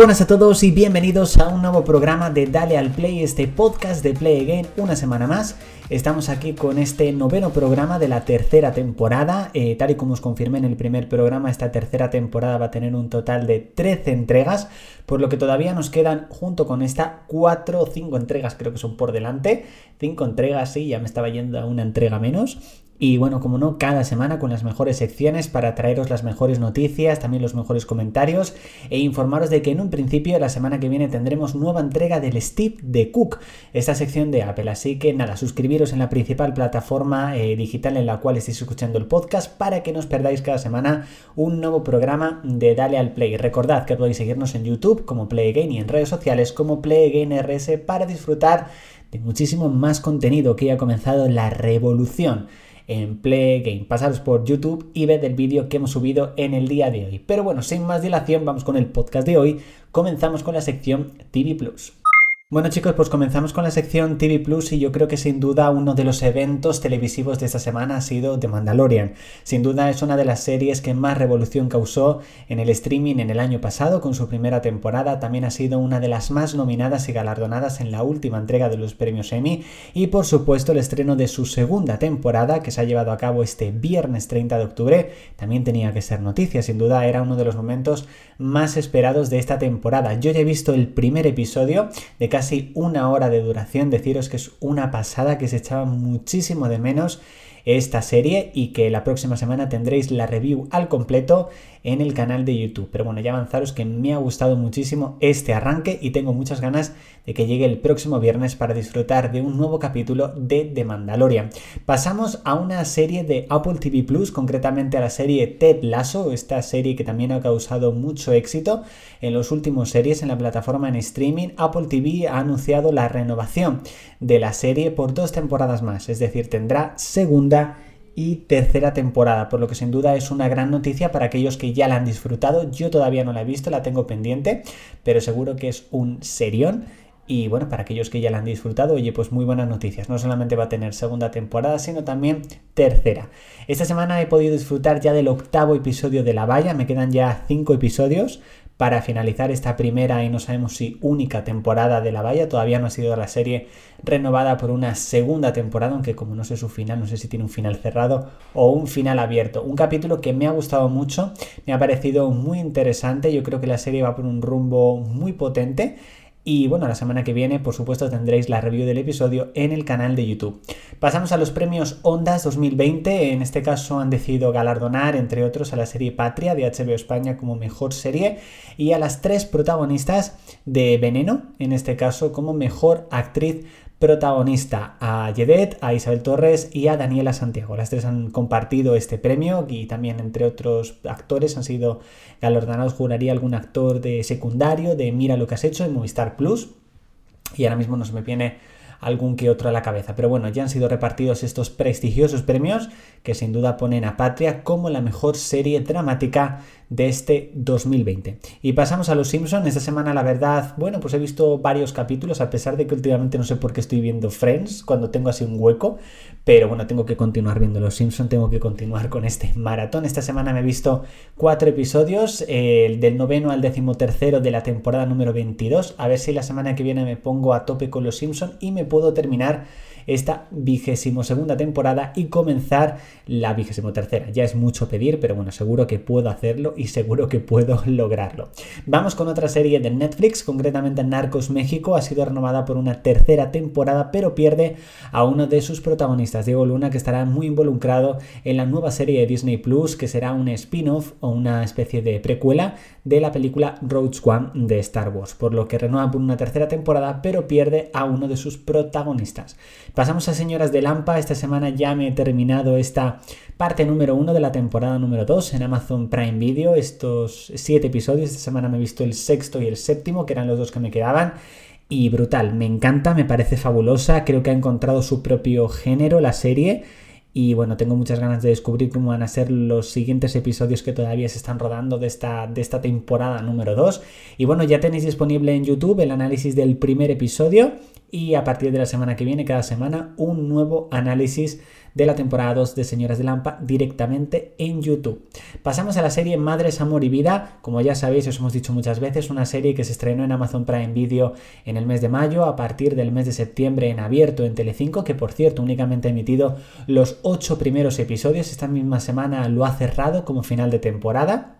Buenas a todos y bienvenidos a un nuevo programa de Dale al Play, este podcast de Play Again, una semana más. Estamos aquí con este noveno programa de la tercera temporada. Eh, tal y como os confirmé en el primer programa, esta tercera temporada va a tener un total de 13 entregas, por lo que todavía nos quedan, junto con esta, 4 o 5 entregas, creo que son por delante. 5 entregas, sí, ya me estaba yendo a una entrega menos. Y bueno, como no, cada semana con las mejores secciones para traeros las mejores noticias, también los mejores comentarios e informaros de que en un principio la semana que viene tendremos nueva entrega del Steve de Cook, esta sección de Apple. Así que nada, suscribiros en la principal plataforma eh, digital en la cual estéis escuchando el podcast para que no os perdáis cada semana un nuevo programa de Dale al Play. Recordad que podéis seguirnos en YouTube como Play Again y en redes sociales como Play para disfrutar de muchísimo más contenido que ya ha comenzado la revolución en Play Game. Pasaros por YouTube y ved el vídeo que hemos subido en el día de hoy. Pero bueno, sin más dilación, vamos con el podcast de hoy. Comenzamos con la sección TV Plus. Bueno chicos, pues comenzamos con la sección TV Plus y yo creo que sin duda uno de los eventos televisivos de esta semana ha sido The Mandalorian. Sin duda es una de las series que más revolución causó en el streaming en el año pasado con su primera temporada. También ha sido una de las más nominadas y galardonadas en la última entrega de los premios Emmy y por supuesto el estreno de su segunda temporada que se ha llevado a cabo este viernes 30 de octubre también tenía que ser noticia. Sin duda era uno de los momentos más esperados de esta temporada. Yo ya he visto el primer episodio de casi una hora de duración. Deciros que es una pasada que se echaba muchísimo de menos esta serie y que la próxima semana tendréis la review al completo en el canal de YouTube. Pero bueno, ya avanzaros que me ha gustado muchísimo este arranque y tengo muchas ganas de que llegue el próximo viernes para disfrutar de un nuevo capítulo de The Mandalorian. Pasamos a una serie de Apple TV Plus, concretamente a la serie Ted Lasso, esta serie que también ha causado mucho éxito en los últimos series en la plataforma en streaming. Apple TV ha anunciado la renovación de la serie por dos temporadas más, es decir, tendrá segunda y tercera temporada, por lo que sin duda es una gran noticia para aquellos que ya la han disfrutado. Yo todavía no la he visto, la tengo pendiente, pero seguro que es un serión. Y bueno, para aquellos que ya la han disfrutado, oye, pues muy buenas noticias. No solamente va a tener segunda temporada, sino también tercera. Esta semana he podido disfrutar ya del octavo episodio de La Valla. Me quedan ya cinco episodios para finalizar esta primera y no sabemos si única temporada de La Valla. Todavía no ha sido la serie renovada por una segunda temporada, aunque como no sé su final, no sé si tiene un final cerrado o un final abierto. Un capítulo que me ha gustado mucho, me ha parecido muy interesante. Yo creo que la serie va por un rumbo muy potente. Y bueno, la semana que viene, por supuesto, tendréis la review del episodio en el canal de YouTube. Pasamos a los premios Ondas 2020. En este caso han decidido galardonar, entre otros, a la serie Patria de HBO España como mejor serie y a las tres protagonistas de Veneno, en este caso como mejor actriz protagonista a Yedet, a Isabel Torres y a Daniela Santiago. Las tres han compartido este premio y también entre otros actores han sido galardonados, juraría algún actor de secundario de Mira lo que has hecho en Movistar Plus. Y ahora mismo no se me viene algún que otro a la cabeza. Pero bueno, ya han sido repartidos estos prestigiosos premios que sin duda ponen a Patria como la mejor serie dramática de este 2020. Y pasamos a Los Simpsons. Esta semana, la verdad, bueno, pues he visto varios capítulos, a pesar de que últimamente no sé por qué estoy viendo Friends cuando tengo así un hueco, pero bueno, tengo que continuar viendo Los Simpsons, tengo que continuar con este maratón. Esta semana me he visto cuatro episodios, el del noveno al decimotercero de la temporada número 22. A ver si la semana que viene me pongo a tope con Los Simpsons y me puedo terminar esta vigésimo segunda temporada y comenzar la vigésimo tercera. Ya es mucho pedir, pero bueno, seguro que puedo hacerlo y seguro que puedo lograrlo. Vamos con otra serie de Netflix, concretamente Narcos México, ha sido renovada por una tercera temporada, pero pierde a uno de sus protagonistas, Diego Luna, que estará muy involucrado en la nueva serie de Disney Plus, que será un spin-off o una especie de precuela de la película Rogue One de Star Wars, por lo que renueva por una tercera temporada, pero pierde a uno de sus protagonistas. Pasamos a Señoras de Lampa. Esta semana ya me he terminado esta parte número uno de la temporada número 2 en Amazon Prime Video. Estos siete episodios. Esta semana me he visto el sexto y el séptimo, que eran los dos que me quedaban. Y brutal, me encanta, me parece fabulosa. Creo que ha encontrado su propio género la serie. Y bueno, tengo muchas ganas de descubrir cómo van a ser los siguientes episodios que todavía se están rodando de esta, de esta temporada número 2. Y bueno, ya tenéis disponible en YouTube el análisis del primer episodio y a partir de la semana que viene, cada semana, un nuevo análisis de la temporada 2 de Señoras de Lampa directamente en YouTube. Pasamos a la serie Madres, Amor y Vida. Como ya sabéis, os hemos dicho muchas veces, una serie que se estrenó en Amazon Prime Video en el mes de mayo, a partir del mes de septiembre en abierto en Telecinco, que por cierto únicamente ha emitido los 8 primeros episodios. Esta misma semana lo ha cerrado como final de temporada.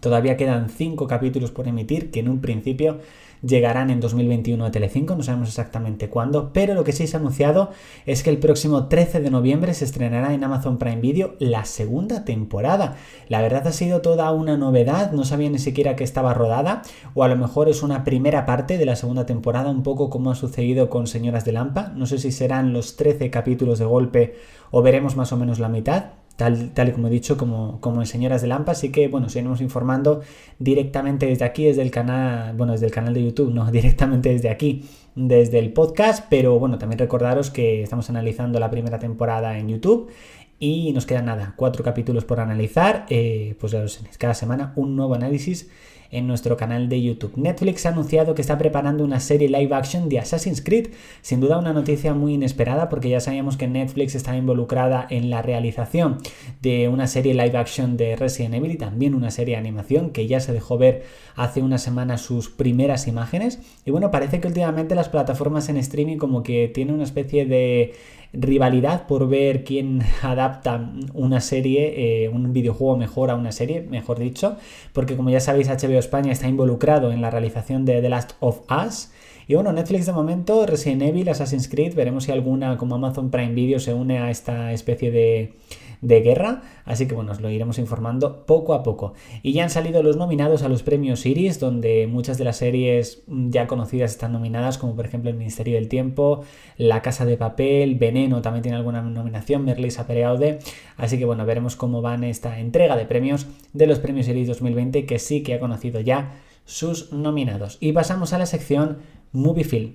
Todavía quedan 5 capítulos por emitir, que en un principio llegarán en 2021 a Telecinco, no sabemos exactamente cuándo, pero lo que sí se ha anunciado es que el próximo 13 de noviembre se estrenará en Amazon Prime Video la segunda temporada. La verdad ha sido toda una novedad, no sabía ni siquiera que estaba rodada, o a lo mejor es una primera parte de la segunda temporada, un poco como ha sucedido con Señoras de Lampa, no sé si serán los 13 capítulos de golpe o veremos más o menos la mitad, tal, tal y como he dicho, como, como en Señoras de Lampa. Así que, bueno, seguiremos informando directamente desde aquí, desde el canal, bueno, desde el canal de YouTube, no, directamente desde aquí, desde el podcast. Pero bueno, también recordaros que estamos analizando la primera temporada en YouTube. Y nos quedan nada, cuatro capítulos por analizar. Eh, pues cada semana un nuevo análisis en nuestro canal de YouTube. Netflix ha anunciado que está preparando una serie live action de Assassin's Creed, sin duda una noticia muy inesperada porque ya sabíamos que Netflix está involucrada en la realización de una serie live action de Resident Evil y también una serie de animación que ya se dejó ver hace una semana sus primeras imágenes y bueno, parece que últimamente las plataformas en streaming como que tienen una especie de rivalidad por ver quién adapta una serie, eh, un videojuego mejor a una serie, mejor dicho, porque como ya sabéis HBO España está involucrado en la realización de The Last of Us. Y bueno, Netflix de momento, Resident Evil, Assassin's Creed, veremos si alguna como Amazon Prime Video se une a esta especie de de guerra, así que bueno, os lo iremos informando poco a poco. Y ya han salido los nominados a los premios Iris, donde muchas de las series ya conocidas están nominadas, como por ejemplo El Ministerio del Tiempo, La Casa de Papel, Veneno también tiene alguna nominación, Merlisa Pereaude, así que bueno, veremos cómo van esta entrega de premios de los premios Iris 2020, que sí que ha conocido ya sus nominados. Y pasamos a la sección Movie Film.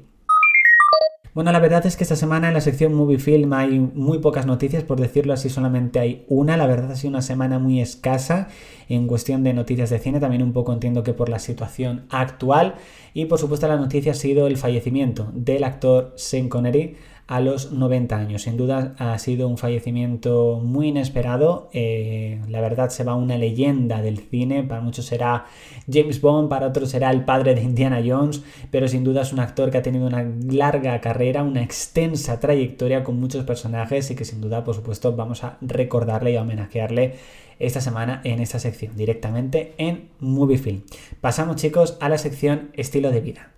Bueno, la verdad es que esta semana en la sección Movie Film hay muy pocas noticias, por decirlo así, solamente hay una. La verdad ha sido una semana muy escasa en cuestión de noticias de cine, también un poco entiendo que por la situación actual. Y por supuesto la noticia ha sido el fallecimiento del actor Sean Connery a los 90 años. Sin duda ha sido un fallecimiento muy inesperado. Eh, la verdad se va una leyenda del cine. Para muchos será James Bond, para otros será el padre de Indiana Jones, pero sin duda es un actor que ha tenido una larga carrera, una extensa trayectoria con muchos personajes y que sin duda, por supuesto, vamos a recordarle y homenajearle esta semana en esta sección, directamente en Movie Film. Pasamos chicos a la sección estilo de vida.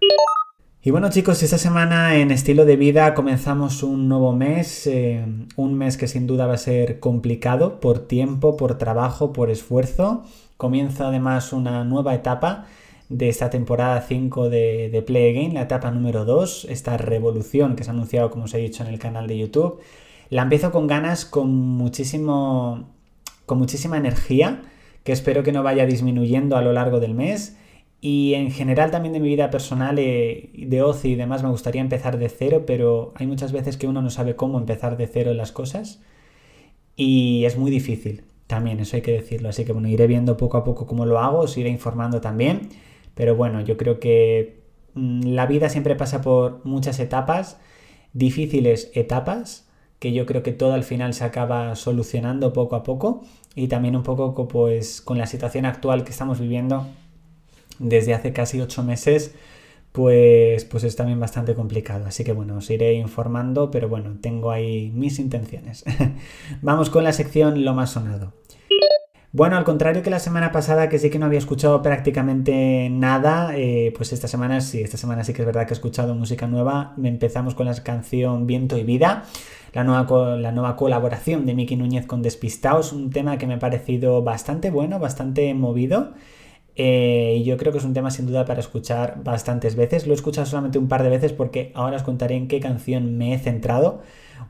Y bueno chicos, esta semana en estilo de vida comenzamos un nuevo mes, eh, un mes que sin duda va a ser complicado por tiempo, por trabajo, por esfuerzo. Comienza además una nueva etapa de esta temporada 5 de, Play Again, la etapa número 2, esta revolución que se ha anunciado como os he dicho en el canal de YouTube. La empiezo con ganas, con muchísimo, con muchísima energía, que espero que no vaya disminuyendo a lo largo del mes y en general también de mi vida personal, eh, de ocio y demás, me gustaría empezar de cero, pero hay muchas veces que uno no sabe cómo empezar de cero las cosas y es muy difícil también, eso hay que decirlo. Así que bueno, iré viendo poco a poco cómo lo hago, os iré informando también, pero bueno, yo creo que mm, la vida siempre pasa por muchas etapas, difíciles etapas, que yo creo que todo al final se acaba solucionando poco a poco y también un poco pues con la situación actual que estamos viviendo desde hace casi ocho meses, pues, pues es también bastante complicado. Así que bueno, os iré informando, pero bueno, tengo ahí mis intenciones. Vamos con la sección Lo más sonado. Bueno, al contrario que la semana pasada, que sí que no había escuchado prácticamente nada, eh, pues esta semana sí, esta semana sí que es verdad que he escuchado música nueva. Empezamos con la canción Viento y Vida, la nueva, la nueva colaboración de Miki Núñez con Despistaos, un tema que me ha parecido bastante bueno, bastante movido. Eh, yo creo que es un tema sin duda para escuchar bastantes veces. Lo he escuchado solamente un par de veces porque ahora os contaré en qué canción me he centrado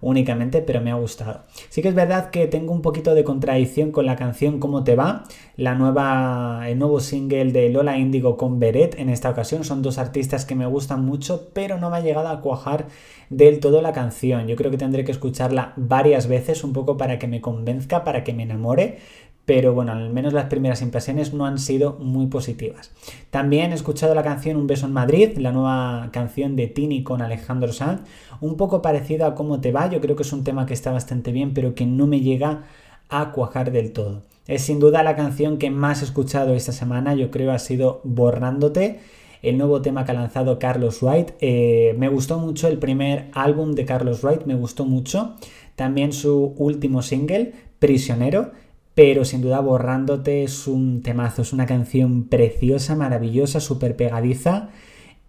únicamente, pero me ha gustado. Sí que es verdad que tengo un poquito de contradicción con la canción ¿Cómo te va? La nueva, el nuevo single de Lola Índigo con Beret en esta ocasión. Son dos artistas que me gustan mucho, pero no me ha llegado a cuajar del todo la canción. Yo creo que tendré que escucharla varias veces un poco para que me convenzca, para que me enamore pero bueno, al menos las primeras impresiones no han sido muy positivas. También he escuchado la canción Un beso en Madrid, la nueva canción de Tini con Alejandro Sanz, un poco parecido a Cómo te va, yo creo que es un tema que está bastante bien, pero que no me llega a cuajar del todo. Es sin duda la canción que más he escuchado esta semana, yo creo ha sido Borrándote, el nuevo tema que ha lanzado Carlos Wright. Eh, me gustó mucho el primer álbum de Carlos Wright, me gustó mucho. También su último single, Prisionero pero sin duda Borrándote es un temazo, es una canción preciosa, maravillosa, súper pegadiza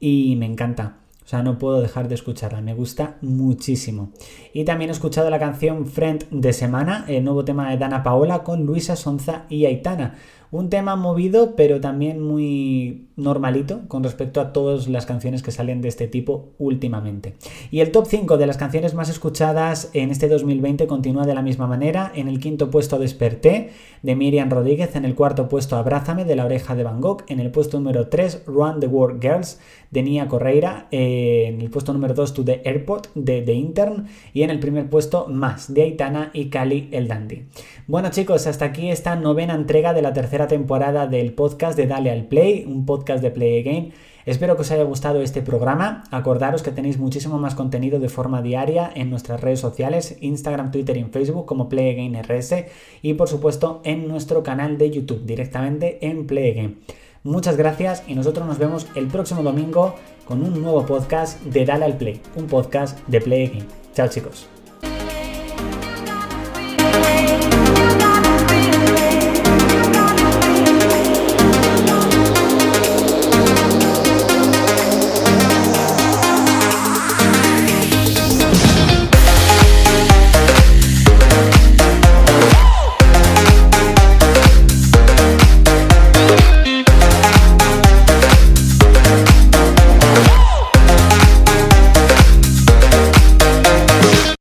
y me encanta. O sea, no puedo dejar de escucharla, me gusta muchísimo. Y también he escuchado la canción Friend de Semana, el nuevo tema de Dana Paola con Luisa Sonza y Aitana. Un tema movido, pero también muy normalito con respecto a todas las canciones que salen de este tipo últimamente. Y el top 5 de las canciones más escuchadas en este 2020 continúa de la misma manera. En el quinto puesto Desperté de Miriam Rodríguez, en el cuarto puesto Abrázame de la oreja de Van Gogh, en el puesto número 3 Run the World Girls de Nia Correira, en el puesto número 2 To the Airport de The Intern y en el primer puesto Más de Aitana y Cali el Dandy. Bueno chicos, hasta aquí esta novena entrega de la tercera temporada del podcast de Dale al Play, un podcast de Play Again. Espero que os haya gustado este programa. Acordaros que tenéis muchísimo más contenido de forma diaria en nuestras redes sociales, Instagram, Twitter y Facebook como Play Again RS y por supuesto en nuestro canal de YouTube directamente en Play Again. Muchas gracias y nosotros nos vemos el próximo domingo con un nuevo podcast de Dale al Play, un podcast de Play Again. Chao chicos.